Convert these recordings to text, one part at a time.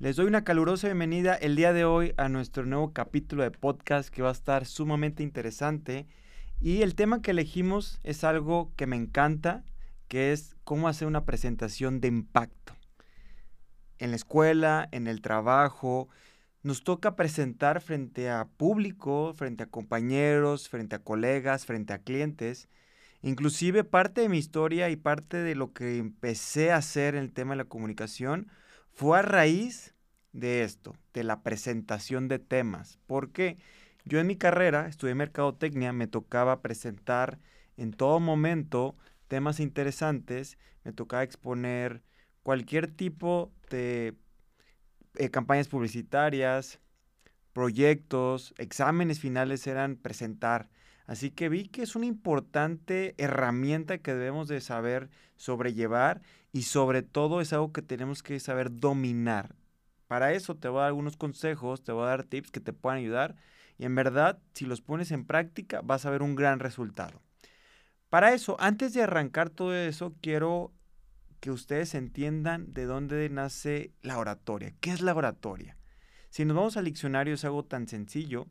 Les doy una calurosa bienvenida el día de hoy a nuestro nuevo capítulo de podcast que va a estar sumamente interesante. Y el tema que elegimos es algo que me encanta, que es cómo hacer una presentación de impacto. En la escuela, en el trabajo, nos toca presentar frente a público, frente a compañeros, frente a colegas, frente a clientes. Inclusive parte de mi historia y parte de lo que empecé a hacer en el tema de la comunicación fue a raíz de esto, de la presentación de temas. Porque yo en mi carrera, estudié mercadotecnia, me tocaba presentar en todo momento temas interesantes, me tocaba exponer cualquier tipo de eh, campañas publicitarias, proyectos, exámenes finales eran presentar. Así que vi que es una importante herramienta que debemos de saber sobrellevar y sobre todo es algo que tenemos que saber dominar. Para eso te voy a dar algunos consejos, te voy a dar tips que te puedan ayudar y en verdad si los pones en práctica vas a ver un gran resultado. Para eso, antes de arrancar todo eso, quiero que ustedes entiendan de dónde nace la oratoria. ¿Qué es la oratoria? Si nos vamos al diccionario es algo tan sencillo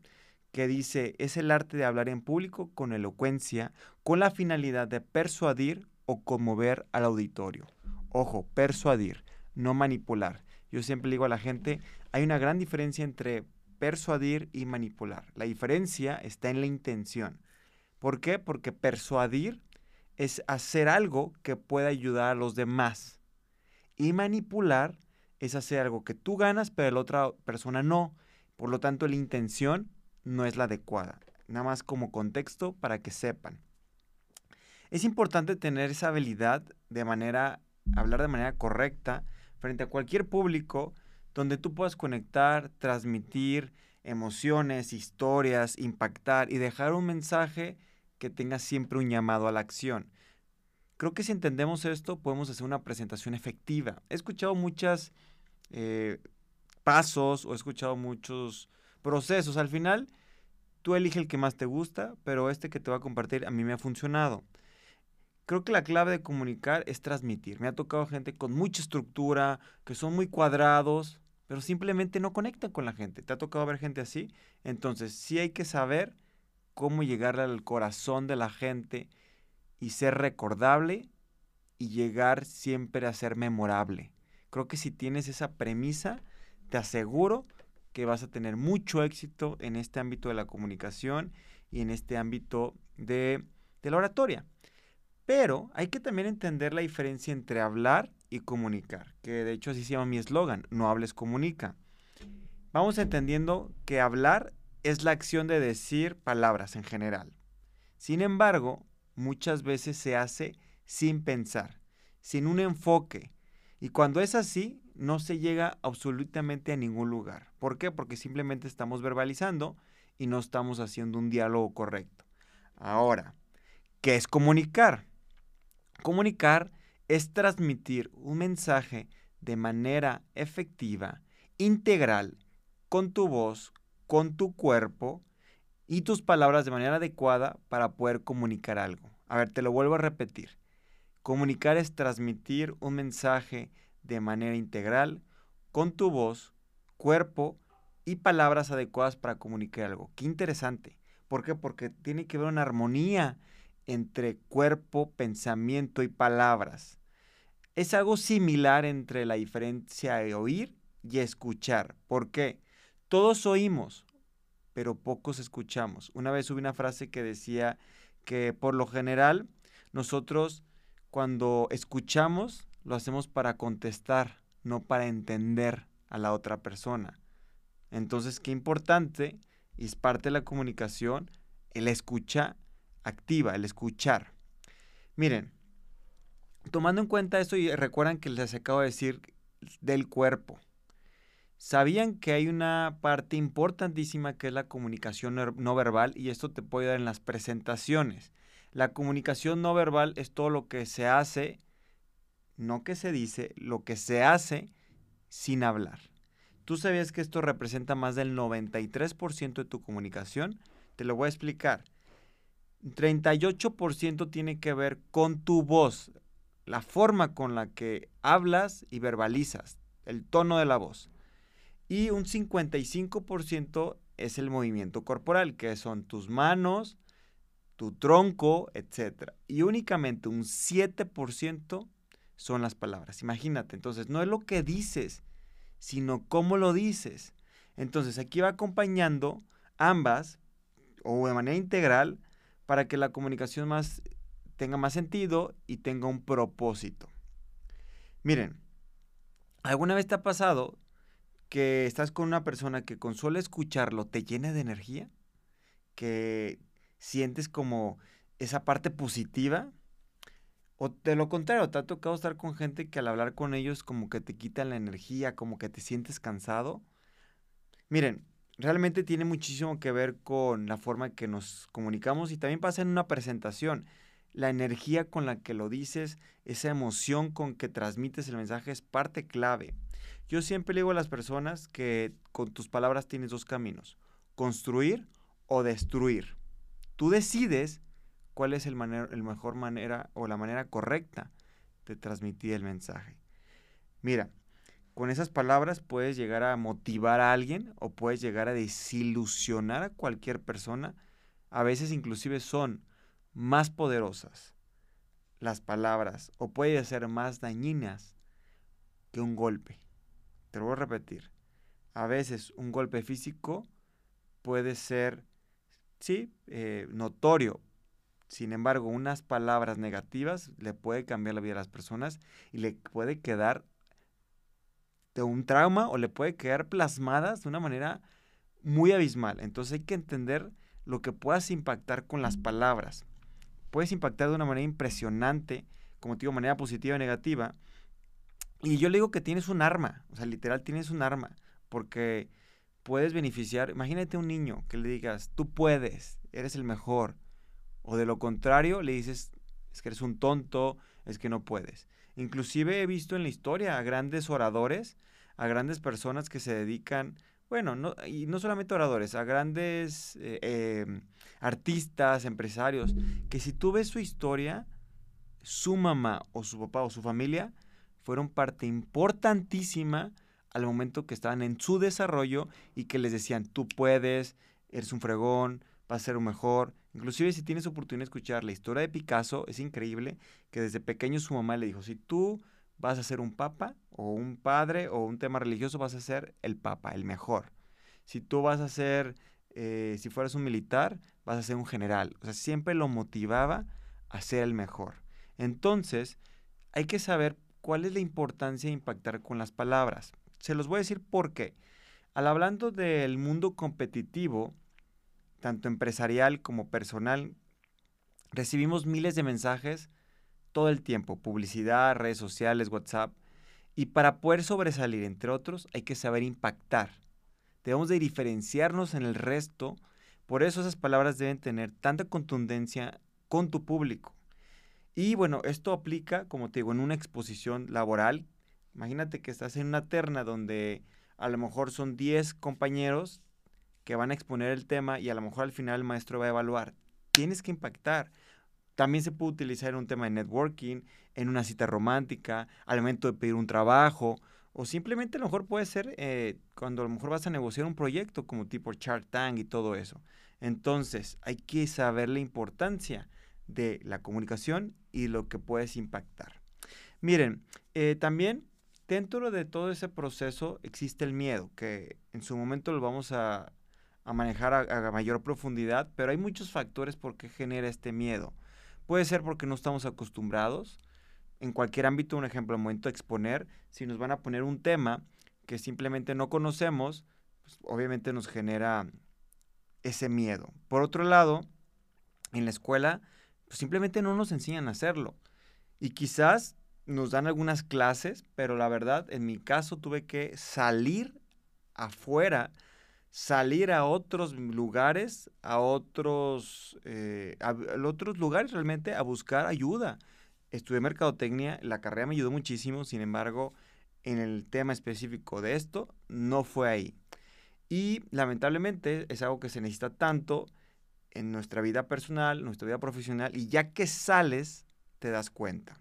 que dice es el arte de hablar en público con elocuencia con la finalidad de persuadir o conmover al auditorio. Ojo, persuadir, no manipular. Yo siempre digo a la gente, hay una gran diferencia entre persuadir y manipular. La diferencia está en la intención. ¿Por qué? Porque persuadir es hacer algo que pueda ayudar a los demás. Y manipular es hacer algo que tú ganas, pero la otra persona no. Por lo tanto, la intención no es la adecuada. Nada más como contexto para que sepan. Es importante tener esa habilidad de manera hablar de manera correcta frente a cualquier público donde tú puedas conectar, transmitir emociones, historias, impactar y dejar un mensaje que tenga siempre un llamado a la acción. Creo que si entendemos esto podemos hacer una presentación efectiva. He escuchado muchos eh, pasos o he escuchado muchos procesos. Al final, tú elige el que más te gusta, pero este que te voy a compartir a mí me ha funcionado. Creo que la clave de comunicar es transmitir. Me ha tocado gente con mucha estructura, que son muy cuadrados, pero simplemente no conectan con la gente. ¿Te ha tocado ver gente así? Entonces, sí hay que saber cómo llegarle al corazón de la gente y ser recordable y llegar siempre a ser memorable. Creo que si tienes esa premisa, te aseguro que vas a tener mucho éxito en este ámbito de la comunicación y en este ámbito de, la oratoria. Pero hay que también entender la diferencia entre hablar y comunicar, que de hecho así se llama mi eslogan, no hables, comunica. Vamos entendiendo que hablar es la acción de decir palabras en general. Sin embargo, muchas veces se hace sin pensar, sin un enfoque. Y cuando es así, no se llega absolutamente a ningún lugar. ¿Por qué? Porque simplemente estamos verbalizando y no estamos haciendo un diálogo correcto. Ahora, ¿qué es comunicar? Comunicar es transmitir un mensaje de manera efectiva, integral, con tu voz, con tu cuerpo y tus palabras de manera adecuada para poder comunicar algo. A ver, te lo vuelvo a repetir. Comunicar es transmitir un mensaje de manera integral, con tu voz, cuerpo y palabras adecuadas para comunicar algo. Qué interesante. ¿Por qué? Porque tiene que haber una armonía entre cuerpo, pensamiento y palabras. Es algo similar entre la diferencia de oír y escuchar. ¿Por qué? Todos oímos, pero pocos escuchamos. Una vez hubo una frase que decía que por lo general nosotros cuando escuchamos lo hacemos para contestar, no para entender a la otra persona. Entonces, qué importante, y es parte de la comunicación, el escuchar activa, el escuchar. Miren, tomando en cuenta esto y recuerdan que les acabo de decir del cuerpo. ¿Sabían que hay una parte importantísima que es la comunicación no verbal y esto te puede dar en las presentaciones? La comunicación no verbal es todo lo que se hace, no que se dice, lo que se hace sin hablar. ¿Tú sabías que esto representa más del 93% de tu comunicación? Te lo voy a explicar. 38% tiene que ver con tu voz, la forma con la que hablas y verbalizas, el tono de la voz. Y un 55% es el movimiento corporal, que son tus manos, tu tronco, etc. Y únicamente un 7% son las palabras. Imagínate, entonces no es lo que dices, sino cómo lo dices. Entonces aquí va acompañando ambas o de manera integral para que la comunicación más, tenga más sentido y tenga un propósito. Miren, ¿alguna vez te ha pasado que estás con una persona que con solo escucharlo te llena de energía? Que sientes como esa parte positiva. O de lo contrario, te ha tocado estar con gente que al hablar con ellos como que te quitan la energía, como que te sientes cansado. Miren, realmente tiene muchísimo que ver con la forma que nos comunicamos y también pasa en una presentación. La energía con la que lo dices, esa emoción con que transmites el mensaje es parte clave. Yo siempre digo a las personas que con tus palabras tienes dos caminos, construir o destruir. Tú decides cuál es el, el mejor manera o la manera correcta de transmitir el mensaje. Mira, con esas palabras puedes llegar a motivar a alguien o puedes llegar a desilusionar a cualquier persona. A veces inclusive son más poderosas las palabras o pueden ser más dañinas que un golpe. Te lo voy a repetir. A veces un golpe físico puede ser, sí, eh, notorio. Sin embargo, unas palabras negativas le puede cambiar la vida a las personas y le puede quedar de un trauma o le puede quedar plasmadas de una manera muy abismal. Entonces hay que entender lo que puedas impactar con las palabras. Puedes impactar de una manera impresionante, como te digo, manera positiva o negativa. Y yo le digo que tienes un arma, o sea, literal tienes un arma, porque puedes beneficiar. Imagínate un niño que le digas, tú puedes, eres el mejor. O de lo contrario, le dices, es que eres un tonto, es que no puedes. Inclusive he visto en la historia a grandes oradores, a grandes personas que se dedican, bueno, no, y no solamente oradores, a grandes eh, em, artistas, empresarios, que si tú ves su historia, su mamá o su papá o su familia fueron parte importantísima al momento que estaban en su desarrollo y que les decían, tú puedes, eres un fregón, vas a ser un mejor. Inclusive si tienes oportunidad de escuchar la historia de Picasso, es increíble que desde pequeño su mamá le dijo, si tú vas a ser un papa o un padre o un tema religioso, vas a ser el papa, el mejor. Si tú vas a ser, eh, si fueras un militar, vas a ser un general. O sea, siempre lo motivaba a ser el mejor. Entonces, hay que saber cuál es la importancia de impactar con las palabras. Se los voy a decir por qué. Al hablando del mundo competitivo, tanto empresarial como personal, recibimos miles de mensajes todo el tiempo, publicidad, redes sociales, WhatsApp, y para poder sobresalir, entre otros, hay que saber impactar. Debemos de diferenciarnos en el resto, por eso esas palabras deben tener tanta contundencia con tu público. Y bueno, esto aplica, como te digo, en una exposición laboral. Imagínate que estás en una terna donde a lo mejor son 10 compañeros que van a exponer el tema y a lo mejor al final el maestro va a evaluar. Tienes que impactar. También se puede utilizar en un tema de networking, en una cita romántica, al momento de pedir un trabajo, o simplemente a lo mejor puede ser eh, cuando a lo mejor vas a negociar un proyecto como tipo Shark Tank y todo eso. Entonces, hay que saber la importancia de la comunicación y lo que puedes impactar. Miren, eh, también dentro de todo ese proceso existe el miedo, que en su momento lo vamos a, manejar a, mayor profundidad, pero hay muchos factores por qué genera este miedo. Puede ser porque no estamos acostumbrados. En cualquier ámbito, un ejemplo, al momento de exponer, si nos van a poner un tema que simplemente no conocemos, pues obviamente nos genera ese miedo. Por otro lado, en la escuela, pues simplemente no nos enseñan a hacerlo. Y quizás nos dan algunas clases, pero la verdad, en mi caso, tuve que salir afuera, salir a otros lugares, a otros, eh, a, otros lugares realmente a buscar ayuda. Estudié mercadotecnia, la carrera me ayudó muchísimo, sin embargo, en el tema específico de esto, no fue ahí. Y lamentablemente es algo que se necesita tanto en nuestra vida personal, nuestra vida profesional, y ya que sales, te das cuenta.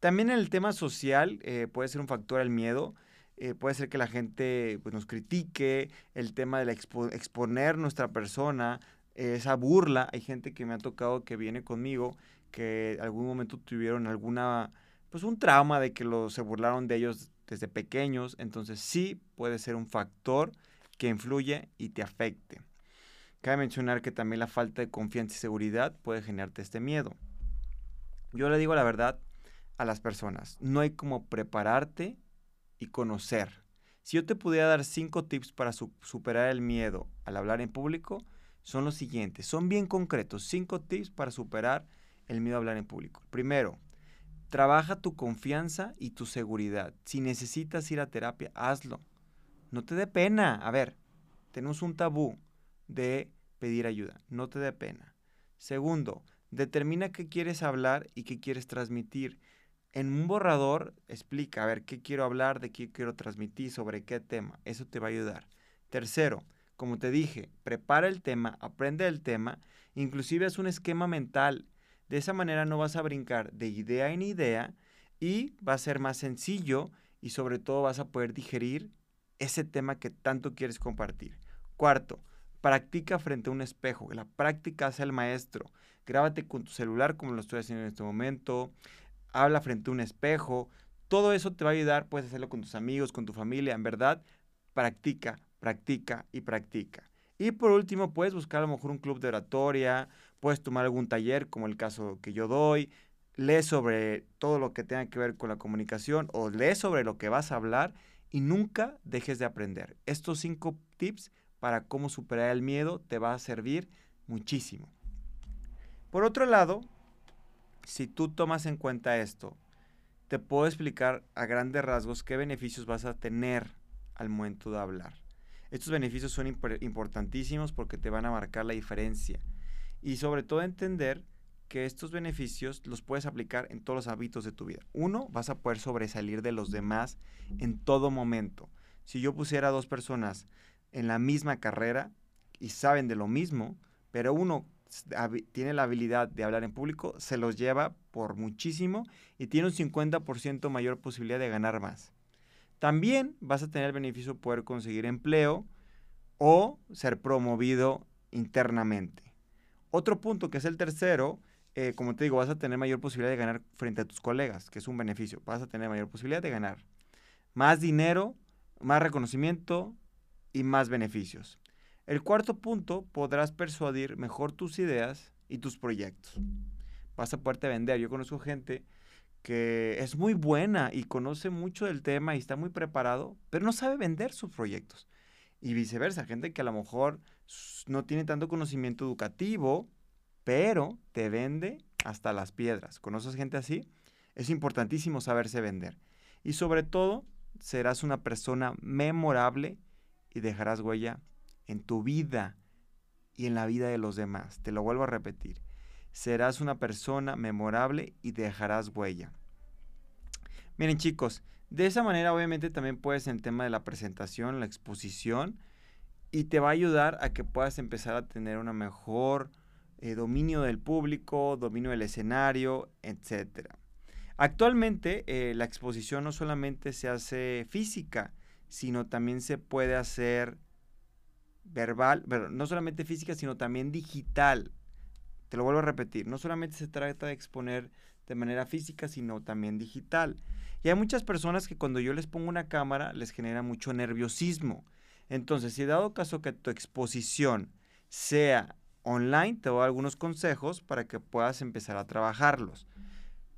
También en el tema social eh, puede ser un factor el miedo. Eh, puede ser que la gente pues, nos critique, el tema de exponer nuestra persona, esa burla. Hay gente que me ha tocado que viene conmigo, que algún momento tuvieron alguna, pues un trauma de que lo, se burlaron de ellos desde pequeños. Entonces sí puede ser un factor que influye y te afecte. Cabe mencionar que también la falta de confianza y seguridad puede generarte este miedo. Yo le digo la verdad a las personas, no hay como prepararte y conocer. Si yo te pudiera dar cinco tips para superar el miedo al hablar en público, son los siguientes. Son bien concretos. Cinco tips para superar el miedo a hablar en público. Primero, trabaja tu confianza y tu seguridad. Si necesitas ir a terapia, hazlo. No te dé pena. A ver, tenemos un tabú de pedir ayuda. No te dé pena. Segundo, determina qué quieres hablar y qué quieres transmitir. En un borrador explica, a ver, qué quiero hablar, de qué quiero transmitir, sobre qué tema. Eso te va a ayudar. Tercero, como te dije, prepara el tema, aprende el tema, inclusive es un esquema mental. De esa manera no vas a brincar de idea en idea y va a ser más sencillo y sobre todo vas a poder digerir ese tema que tanto quieres compartir. Cuarto, practica frente a un espejo. La práctica hace el maestro. Grábate con tu celular como lo estoy haciendo en este momento habla frente a un espejo. Todo eso te va a ayudar, puedes hacerlo con tus amigos, con tu familia, en verdad, practica, practica y practica. Y por último, puedes buscar a lo mejor un club de oratoria, puedes tomar algún taller como el caso que yo doy, lee sobre todo lo que tenga que ver con la comunicación o lee sobre lo que vas a hablar y nunca dejes de aprender. Estos cinco tips para cómo superar el miedo te va a servir muchísimo. Por otro lado, si tú tomas en cuenta esto, te puedo explicar a grandes rasgos qué beneficios vas a tener al momento de hablar. Estos beneficios son importantísimos porque te van a marcar la diferencia. Y sobre todo entender que estos beneficios los puedes aplicar en todos los hábitos de tu vida. Uno, vas a poder sobresalir de los demás en todo momento. Si yo pusiera dos personas en la misma carrera y saben de lo mismo, pero uno tiene la habilidad de hablar en público, se los lleva por muchísimo y tiene un 50% mayor posibilidad de ganar más. También vas a tener el beneficio de poder conseguir empleo o ser promovido internamente. Otro punto que es el tercero, eh, como te digo, vas a tener mayor posibilidad de ganar frente a tus colegas, que es un beneficio. Vas a tener mayor posibilidad de ganar más dinero, más reconocimiento y más beneficios. El cuarto punto, podrás persuadir mejor tus ideas y tus proyectos. Vas a poderte vender. Yo conozco gente que es muy buena y conoce mucho del tema y está muy preparado, pero no sabe vender sus proyectos. Y viceversa, gente que a lo mejor no tiene tanto conocimiento educativo, pero te vende hasta las piedras. ¿Conoces gente así? Es importantísimo saberse vender. Y sobre todo, serás una persona memorable y dejarás huella en tu vida y en la vida de los demás. Te lo vuelvo a repetir. Serás una persona memorable y dejarás huella. Miren chicos, de esa manera obviamente también puedes en el tema de la presentación, la exposición, y te va a ayudar a que puedas empezar a tener una mejor eh, dominio del público, dominio del escenario, etc. Actualmente eh, la exposición no solamente se hace física, sino también se puede hacer verbal, pero no solamente física, sino también digital. Te lo vuelvo a repetir, no solamente se trata de exponer de manera física, sino también digital. Y hay muchas personas que cuando yo les pongo una cámara les genera mucho nerviosismo. Entonces, si dado caso que tu exposición sea online, te doy algunos consejos para que puedas empezar a trabajarlos.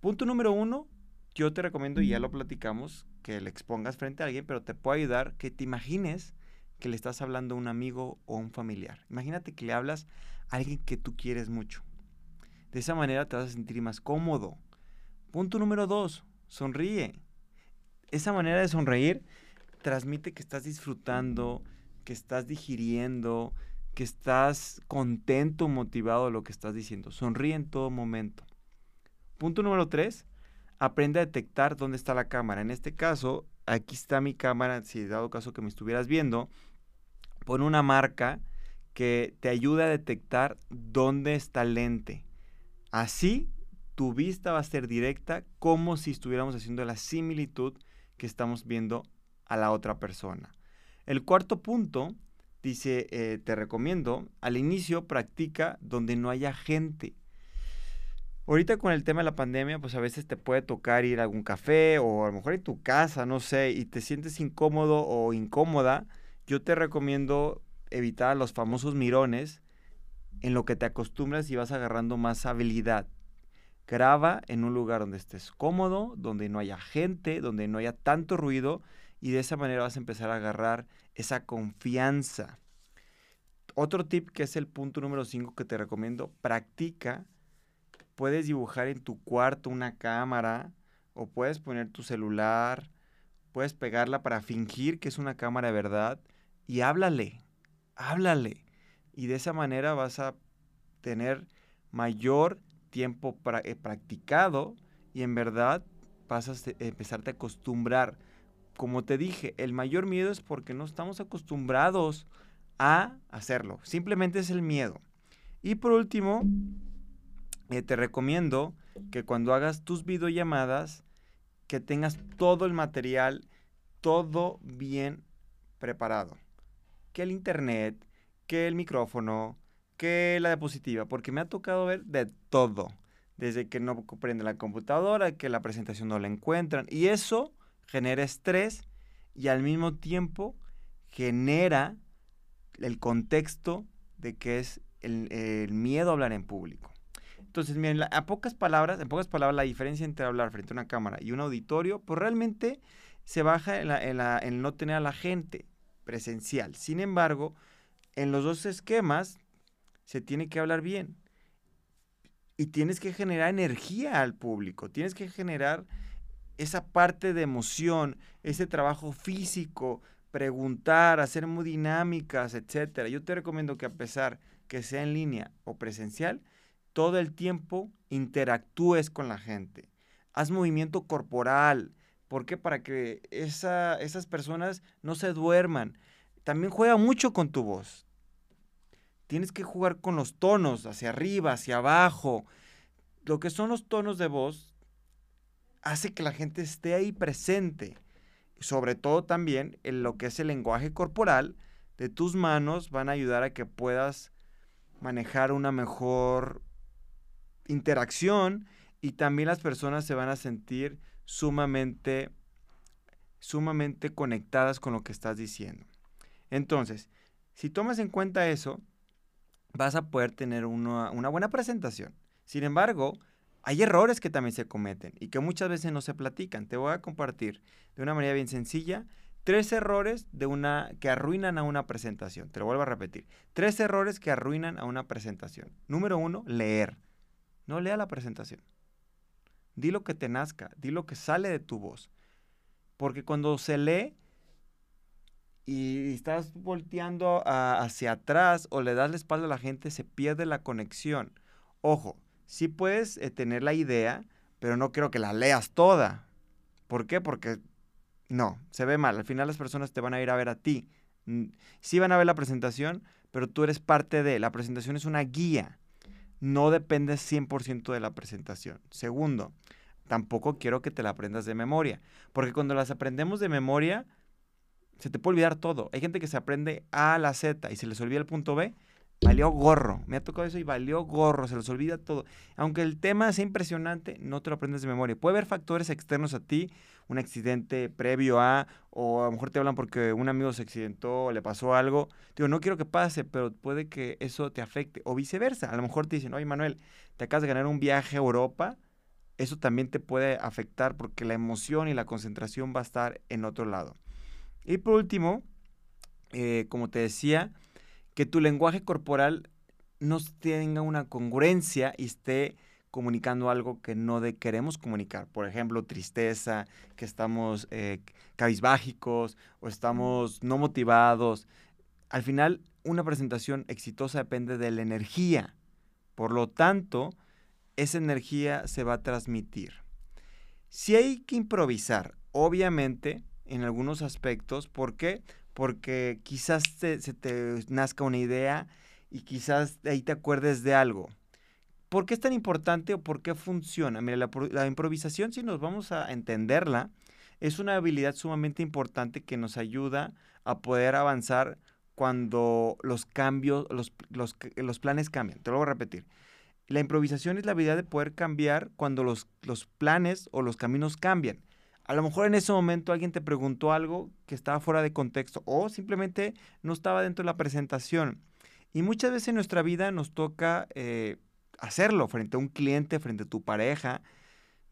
Punto número uno, yo te recomiendo, y ya lo platicamos, que le expongas frente a alguien, pero te puede ayudar que te imagines que le estás hablando a un amigo o un familiar. Imagínate que le hablas a alguien que tú quieres mucho. De esa manera te vas a sentir más cómodo. Punto número dos, sonríe. Esa manera de sonreír transmite que estás disfrutando, que estás digiriendo, que estás contento, motivado de lo que estás diciendo. Sonríe en todo momento. Punto número tres, aprende a detectar dónde está la cámara. En este caso, aquí está mi cámara, si dado caso que me estuvieras viendo, pon una marca que te ayude a detectar dónde está el lente. Así tu vista va a ser directa como si estuviéramos haciendo la similitud que estamos viendo a la otra persona. El cuarto punto dice, eh, te recomiendo, al inicio practica donde no haya gente. Ahorita con el tema de la pandemia, pues a veces te puede tocar ir a algún café o a lo mejor en tu casa, no sé, y te sientes incómodo o incómoda. Yo te recomiendo evitar los famosos mirones en lo que te acostumbras y vas agarrando más habilidad. Graba en un lugar donde estés cómodo, donde no haya gente, donde no haya tanto ruido y de esa manera vas a empezar a agarrar esa confianza. Otro tip que es el punto número 5 que te recomiendo, practica puedes dibujar en tu cuarto una cámara o puedes poner tu celular, puedes pegarla para fingir que es una cámara de verdad y háblale, háblale. Y de esa manera vas a tener mayor tiempo eh, practicado y en verdad vas a empezarte a acostumbrar. Como te dije, el mayor miedo es porque no estamos acostumbrados a hacerlo. Simplemente es el miedo. Y por último, eh, te recomiendo que cuando hagas tus videollamadas, que tengas todo el material, todo bien preparado. Que el internet, que el micrófono, que la diapositiva, porque me ha tocado ver de todo. Desde que no prende la computadora, que la presentación no la encuentran. Y eso genera estrés y al mismo tiempo genera el contexto de que es el miedo a hablar en público. Entonces, miren, a pocas palabras, en pocas palabras, la diferencia entre hablar frente a una cámara y un auditorio, pues realmente se baja en, no tener a la gente presencial. Sin embargo, en los dos esquemas se tiene que hablar bien. Y tienes que generar energía al público, tienes que generar esa parte de emoción, ese trabajo físico, preguntar, hacer muy dinámicas, etcétera. Yo te recomiendo que a pesar que sea en línea o presencial, todo el tiempo interactúes con la gente. Haz movimiento corporal. ¿Por qué? Para que esas personas no se duerman. También juega mucho con tu voz. Tienes que jugar con los tonos, hacia arriba, hacia abajo. Lo que son los tonos de voz hace que la gente esté ahí presente. Sobre todo también en lo que es el lenguaje corporal de tus manos van a ayudar a que puedas manejar una mejor interacción y también las personas se van a sentir sumamente, sumamente conectadas con lo que estás diciendo. Entonces, si tomas en cuenta eso, vas a poder tener una, buena presentación. Sin embargo, hay errores que también se cometen y que muchas veces no se platican. Te voy a compartir de una manera bien sencilla tres errores que arruinan a una presentación. Te lo vuelvo a repetir. Tres errores que arruinan a una presentación. Número uno, leer. No lea la presentación. Di lo que te nazca, di lo que sale de tu voz. Porque cuando se lee y estás volteando hacia atrás o le das la espalda a la gente, se pierde la conexión. Ojo, sí puedes eh, tener la idea, pero no quiero que la leas toda. ¿Por qué? Porque no, se ve mal. Al final las personas te van a ir a ver a ti. Sí van a ver la presentación, pero tú eres parte de. La presentación es una guía no depende 100% de la presentación. Segundo, tampoco quiero que te la aprendas de memoria, porque cuando las aprendemos de memoria, se te puede olvidar todo. Hay gente que se aprende A a la Z y se les olvida el punto B, valió gorro. Me ha tocado eso y valió gorro, se les olvida todo. Aunque el tema sea impresionante, no te lo aprendes de memoria. Puede haber factores externos a ti, un accidente previo a, o a lo mejor te hablan porque un amigo se accidentó o le pasó algo. Digo, no quiero que pase, pero puede que eso te afecte. O viceversa. A lo mejor te dicen, oye Manuel, te acabas de ganar un viaje a Europa. Eso también te puede afectar porque la emoción y la concentración va a estar en otro lado. Y por último, eh, como te decía, que tu lenguaje corporal no tenga una congruencia y esté comunicando algo que no de queremos comunicar. Por ejemplo, tristeza, que estamos eh, o estamos no motivados. Al final, una presentación exitosa depende de la energía. Por lo tanto, esa energía se va a transmitir. Si hay que improvisar, obviamente, en algunos aspectos, ¿por qué? porque quizás se te nazca una idea y quizás ahí te acuerdes de algo. ¿Por qué es tan importante o por qué funciona? Mira, la, improvisación, si nos vamos a entenderla, es una habilidad sumamente importante que nos ayuda a poder avanzar cuando los cambios, los, los, planes cambian. Te lo voy a repetir. La improvisación es la habilidad de poder cambiar cuando los, los planes o los caminos cambian. A lo mejor en ese momento alguien te preguntó algo que estaba fuera de contexto o simplemente no estaba dentro de la presentación. Y muchas veces en nuestra vida nos toca eh, hacerlo frente a un cliente, frente a tu pareja.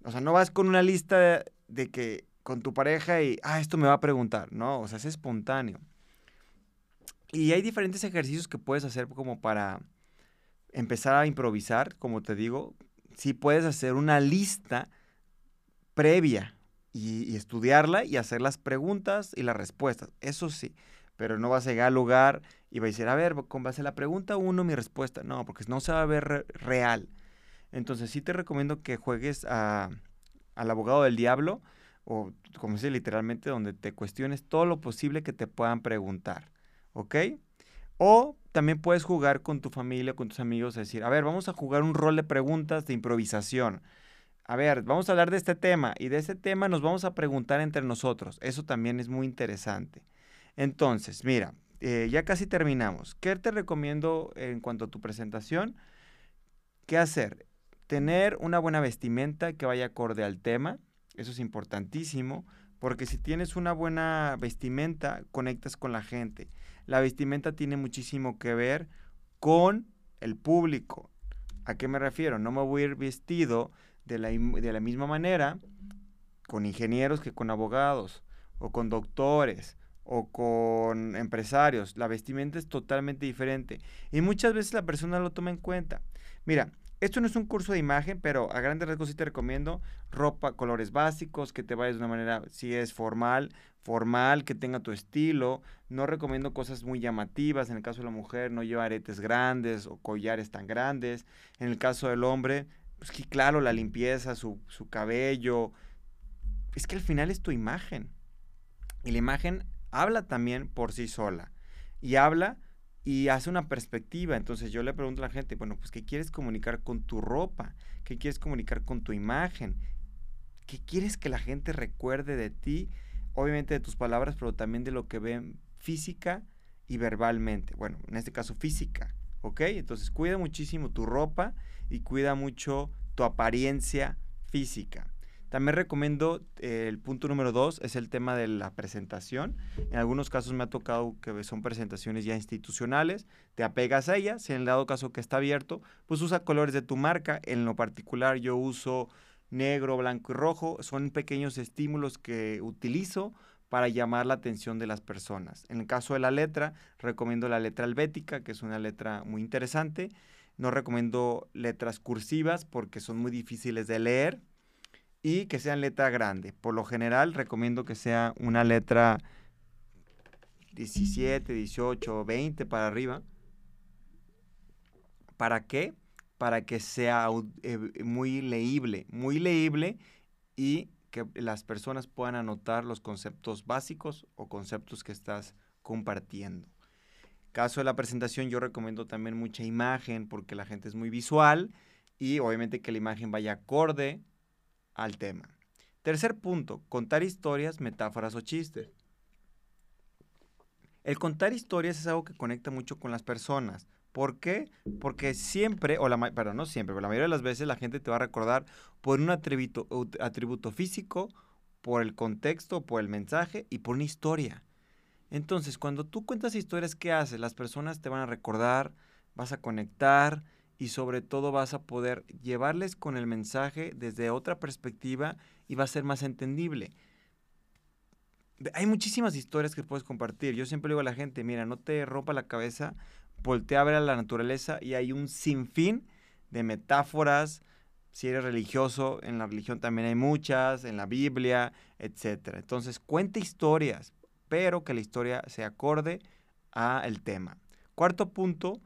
O sea, no vas con una lista de, que con tu pareja y, ah, esto me va a preguntar. No, o sea, es espontáneo. Y hay diferentes ejercicios que puedes hacer como para empezar a improvisar, como te digo. Sí puedes hacer una lista previa y, estudiarla y hacer las preguntas y las respuestas. Eso sí, pero no vas a llegar al lugar y vas a decir, a ver, con base a la pregunta uno, mi respuesta. No, porque no se va a ver real. Entonces sí te recomiendo que juegues a, al abogado del diablo, o como dice literalmente, donde te cuestiones todo lo posible que te puedan preguntar. ¿Ok? O también puedes jugar con tu familia, con tus amigos, decir, a ver, vamos a jugar un rol de preguntas de improvisación a ver, vamos a hablar de este tema y de este tema nos vamos a preguntar entre nosotros. Eso también es muy interesante. Entonces, mira, eh, ya casi terminamos. ¿Qué te recomiendo en cuanto a tu presentación? ¿Qué hacer? Tener una buena vestimenta que vaya acorde al tema. Eso es importantísimo, porque si tienes una buena vestimenta, conectas con la gente. La vestimenta tiene muchísimo que ver con el público. ¿A qué me refiero? No me voy a ir vestido de la, de la misma manera con ingenieros que con abogados, o con doctores, o con empresarios. La vestimenta es totalmente diferente. Y muchas veces la persona lo toma en cuenta. Mira, esto no es un curso de imagen, pero a grandes rasgos sí te recomiendo ropa, colores básicos, que te vayas de una manera, si es formal, formal, que tenga tu estilo. No recomiendo cosas muy llamativas. En el caso de la mujer, no lleva aretes grandes o collares tan grandes. En el caso del hombre, pues claro, la limpieza, su, su cabello. Es que al final es tu imagen. Y la imagen habla también por sí sola. Y habla y hace una perspectiva. Entonces yo le pregunto a la gente, bueno, pues ¿qué quieres comunicar con tu ropa? ¿Qué quieres comunicar con tu imagen? ¿Qué quieres que la gente recuerde de ti? Obviamente de tus palabras, pero también de lo que ven física y verbalmente. Bueno, en este caso física. ¿Ok? Entonces cuida muchísimo tu ropa y cuida mucho tu apariencia física. También recomiendo eh, el punto número dos, es el tema de la presentación. En algunos casos me ha tocado que son presentaciones ya institucionales, te apegas a ellas, si en el dado caso que está abierto, pues usa colores de tu marca. En lo particular yo uso negro, blanco y rojo, son pequeños estímulos que utilizo para llamar la atención de las personas. En el caso de la letra, recomiendo la letra albética, que es una letra muy interesante. No recomiendo letras cursivas porque son muy difíciles de leer y que sean letra grande. Por lo general recomiendo que sea una letra 17, 18, 20 para arriba. ¿Para qué? Para que sea eh, muy leíble, muy leíble y que las personas puedan anotar los conceptos básicos o conceptos que estás compartiendo. Caso de la presentación, yo recomiendo también mucha imagen porque la gente es muy visual y obviamente que la imagen vaya acorde al tema. Tercer punto, contar historias, metáforas o chistes. El contar historias es algo que conecta mucho con las personas. ¿Por qué? Porque siempre, o la, pero no siempre, pero la mayoría de las veces la gente te va a recordar por un atributo, atributo físico, por el contexto, por el mensaje y por una historia. Entonces, cuando tú cuentas historias, ¿qué haces? Las personas te van a recordar, vas a conectar y sobre todo vas a poder llevarles con el mensaje desde otra perspectiva y va a ser más entendible. Hay muchísimas historias que puedes compartir. Yo siempre digo a la gente, mira, no te rompa la cabeza, voltea a ver a la naturaleza y hay un sinfín de metáforas. Si eres religioso, en la religión también hay muchas, en la Biblia, etc. Entonces, cuenta historias, pero que la historia se acorde a el tema. Cuarto punto,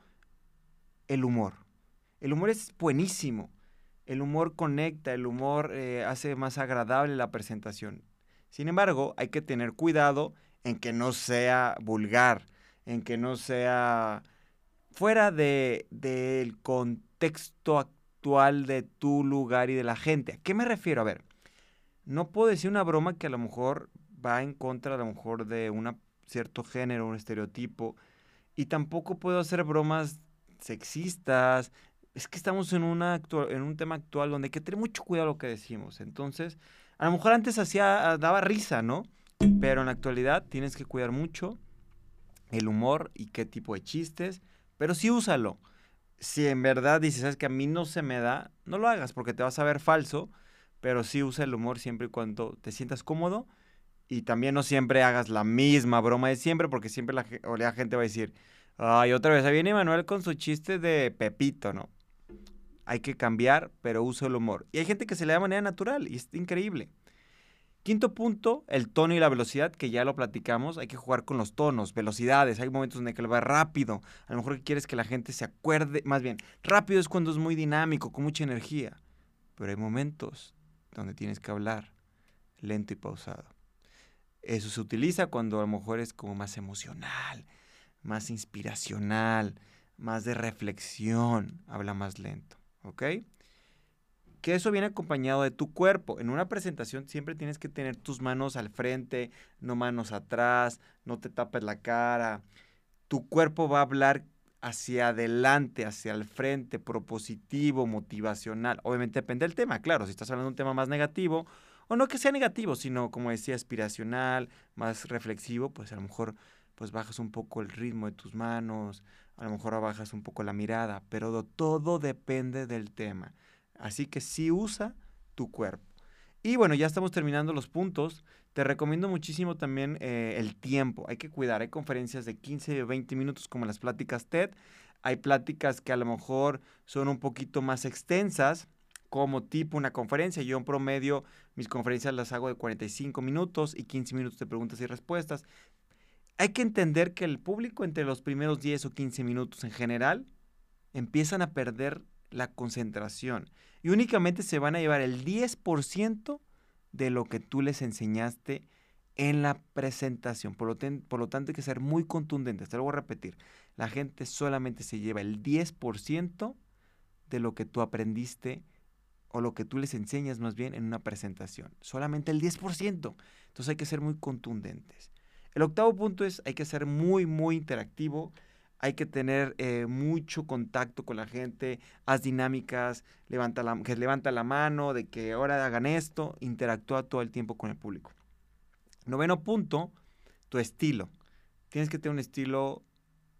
el humor. El humor es buenísimo. El humor conecta, el humor eh, hace más agradable la presentación. Sin embargo, hay que tener cuidado en que no sea vulgar, en que no sea fuera del de, contexto actual de tu lugar y de la gente. ¿A qué me refiero? A ver, no puedo decir una broma que a lo mejor va en contra a lo mejor de un cierto género, un estereotipo, y tampoco puedo hacer bromas sexistas. Es que estamos en, un tema actual donde hay que tener mucho cuidado lo que decimos. Entonces, a lo mejor antes hacía, daba risa, ¿no? Pero en la actualidad tienes que cuidar mucho el humor y qué tipo de chistes, pero sí úsalo. Si en verdad dices, sabes que a mí no se me da, no lo hagas porque te vas a ver falso, pero sí usa el humor siempre y cuando te sientas cómodo y también no siempre hagas la misma broma de siempre porque siempre la, la gente va a decir, ay, otra vez, ahí viene Manuel con su chiste de Pepito, ¿no? Hay que cambiar, pero uso el humor. Y hay gente que se le da de manera natural y es increíble. Quinto punto, el tono y la velocidad, que ya lo platicamos. Hay que jugar con los tonos, velocidades. Hay momentos en que lo va rápido. A lo mejor quieres que la gente se acuerde. Más bien, rápido es cuando es muy dinámico, con mucha energía. Pero hay momentos donde tienes que hablar lento y pausado. Eso se utiliza cuando a lo mejor es como más emocional, más inspiracional, más de reflexión. Habla más lento. ¿Ok? Que eso viene acompañado de tu cuerpo. En una presentación siempre tienes que tener tus manos al frente, no manos atrás, no te tapes la cara. Tu cuerpo va a hablar hacia adelante, hacia el frente, propositivo, motivacional. Obviamente depende del tema, claro, si estás hablando de un tema más negativo, o no que sea negativo, sino como decía, aspiracional, más reflexivo, pues a lo mejor pues bajas un poco el ritmo de tus manos, a lo mejor bajas un poco la mirada, pero todo depende del tema. Así que sí usa tu cuerpo. Y bueno, ya estamos terminando los puntos. Te recomiendo muchísimo también eh, el tiempo. Hay que cuidar. Hay conferencias de 15 o 20 minutos como las pláticas TED. Hay pláticas que a lo mejor son un poquito más extensas, como tipo una conferencia. Yo en promedio mis conferencias las hago de 45 minutos y 15 minutos de preguntas y respuestas. Hay que entender que el público entre los primeros 10 o 15 minutos en general empiezan a perder la concentración y únicamente se van a llevar el 10% de lo que tú les enseñaste en la presentación. Por lo, por lo tanto, hay que ser muy contundentes. Te lo voy a repetir. La gente solamente se lleva el 10% de lo que tú aprendiste o lo que tú les enseñas más bien en una presentación. Solamente el 10%. Entonces hay que ser muy contundentes. El octavo punto es hay que ser muy, muy interactivo hay que tener eh, mucho contacto con la gente, haz dinámicas, levanta la, que levanta la mano, de que ahora hagan esto, interactúa todo el tiempo con el público. Noveno punto, tu estilo. Tienes que tener un estilo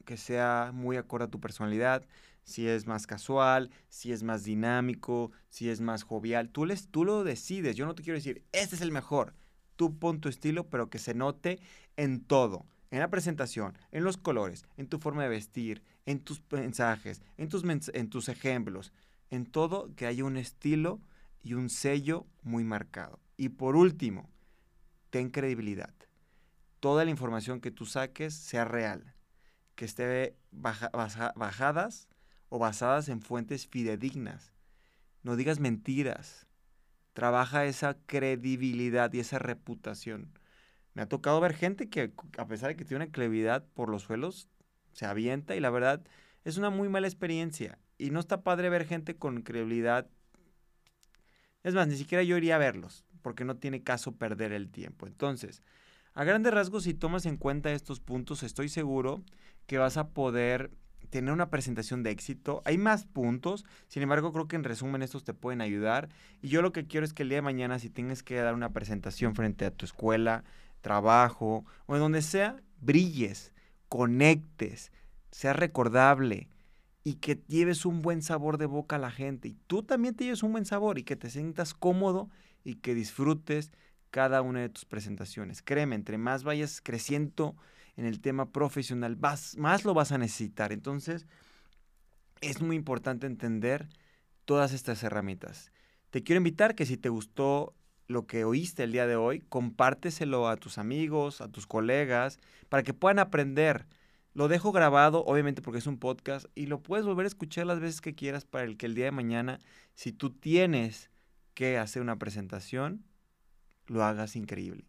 que sea muy acorde a tu personalidad, si es más casual, si es más dinámico, si es más jovial. Tú, les, tú lo decides. Yo no te quiero decir, este es el mejor. Tú pon tu estilo, pero que se note en todo en la presentación, en los colores, en tu forma de vestir, en tus mensajes, en tus, ejemplos, en todo que haya un estilo y un sello muy marcado. Y por último, ten credibilidad. Toda la información que tú saques sea real, que esté bajadas o basadas en fuentes fidedignas. No digas mentiras. Trabaja esa credibilidad y esa reputación. Me ha tocado ver gente que, a pesar de que tiene una clevidad por los suelos, se avienta y la verdad es una muy mala experiencia. Y no está padre ver gente con credibilidad. Es más, ni siquiera yo iría a verlos, porque no tiene caso perder el tiempo. Entonces, a grandes rasgos, si tomas en cuenta estos puntos, estoy seguro que vas a poder tener una presentación de éxito. Hay más puntos, sin embargo, creo que en resumen estos te pueden ayudar. Y yo lo que quiero es que el día de mañana, si tienes que dar una presentación frente a tu escuela, trabajo o en donde sea, brilles, conectes, sea recordable y que lleves un buen sabor de boca a la gente y tú también te lleves un buen sabor y que te sientas cómodo y que disfrutes cada una de tus presentaciones. Créeme, entre más vayas creciendo en el tema profesional, más lo vas a necesitar. Entonces, es muy importante entender todas estas herramientas. Te quiero invitar que si te gustó lo que oíste el día de hoy, compárteselo a tus amigos, a tus colegas, para que puedan aprender. Lo dejo grabado, obviamente porque es un podcast, y lo puedes volver a escuchar las veces que quieras para el que el día de mañana, si tú tienes que hacer una presentación, lo hagas increíble.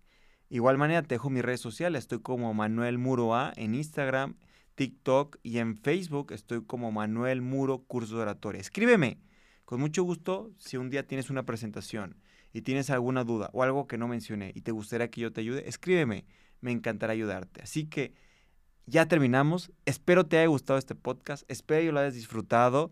Igual manera te dejo mis redes sociales, estoy como Manuel Muro A en Instagram, TikTok y en Facebook estoy como Manuel Muro Curso de Oratoria. Escríbeme Con mucho gusto, si un día tienes una presentación y tienes alguna duda o algo que no mencioné y te gustaría que yo te ayude, escríbeme. Me encantará ayudarte. Así que ya terminamos. Espero te haya gustado este podcast. Espero y lo hayas disfrutado.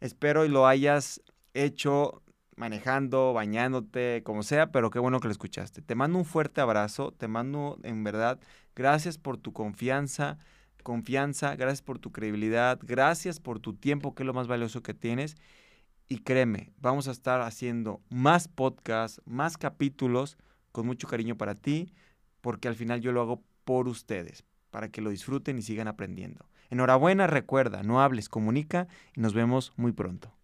Espero y lo hayas hecho manejando, bañándote, como sea, pero qué bueno que lo escuchaste. Te mando un fuerte abrazo, te mando en verdad, gracias por tu confianza, confianza, gracias por tu credibilidad, gracias por tu tiempo, que es lo más valioso que tienes. Y créeme, vamos a estar haciendo más podcasts, más capítulos con mucho cariño para ti, porque al final yo lo hago por ustedes, para que lo disfruten y sigan aprendiendo. Enhorabuena, recuerda, no hables, comunica y nos vemos muy pronto.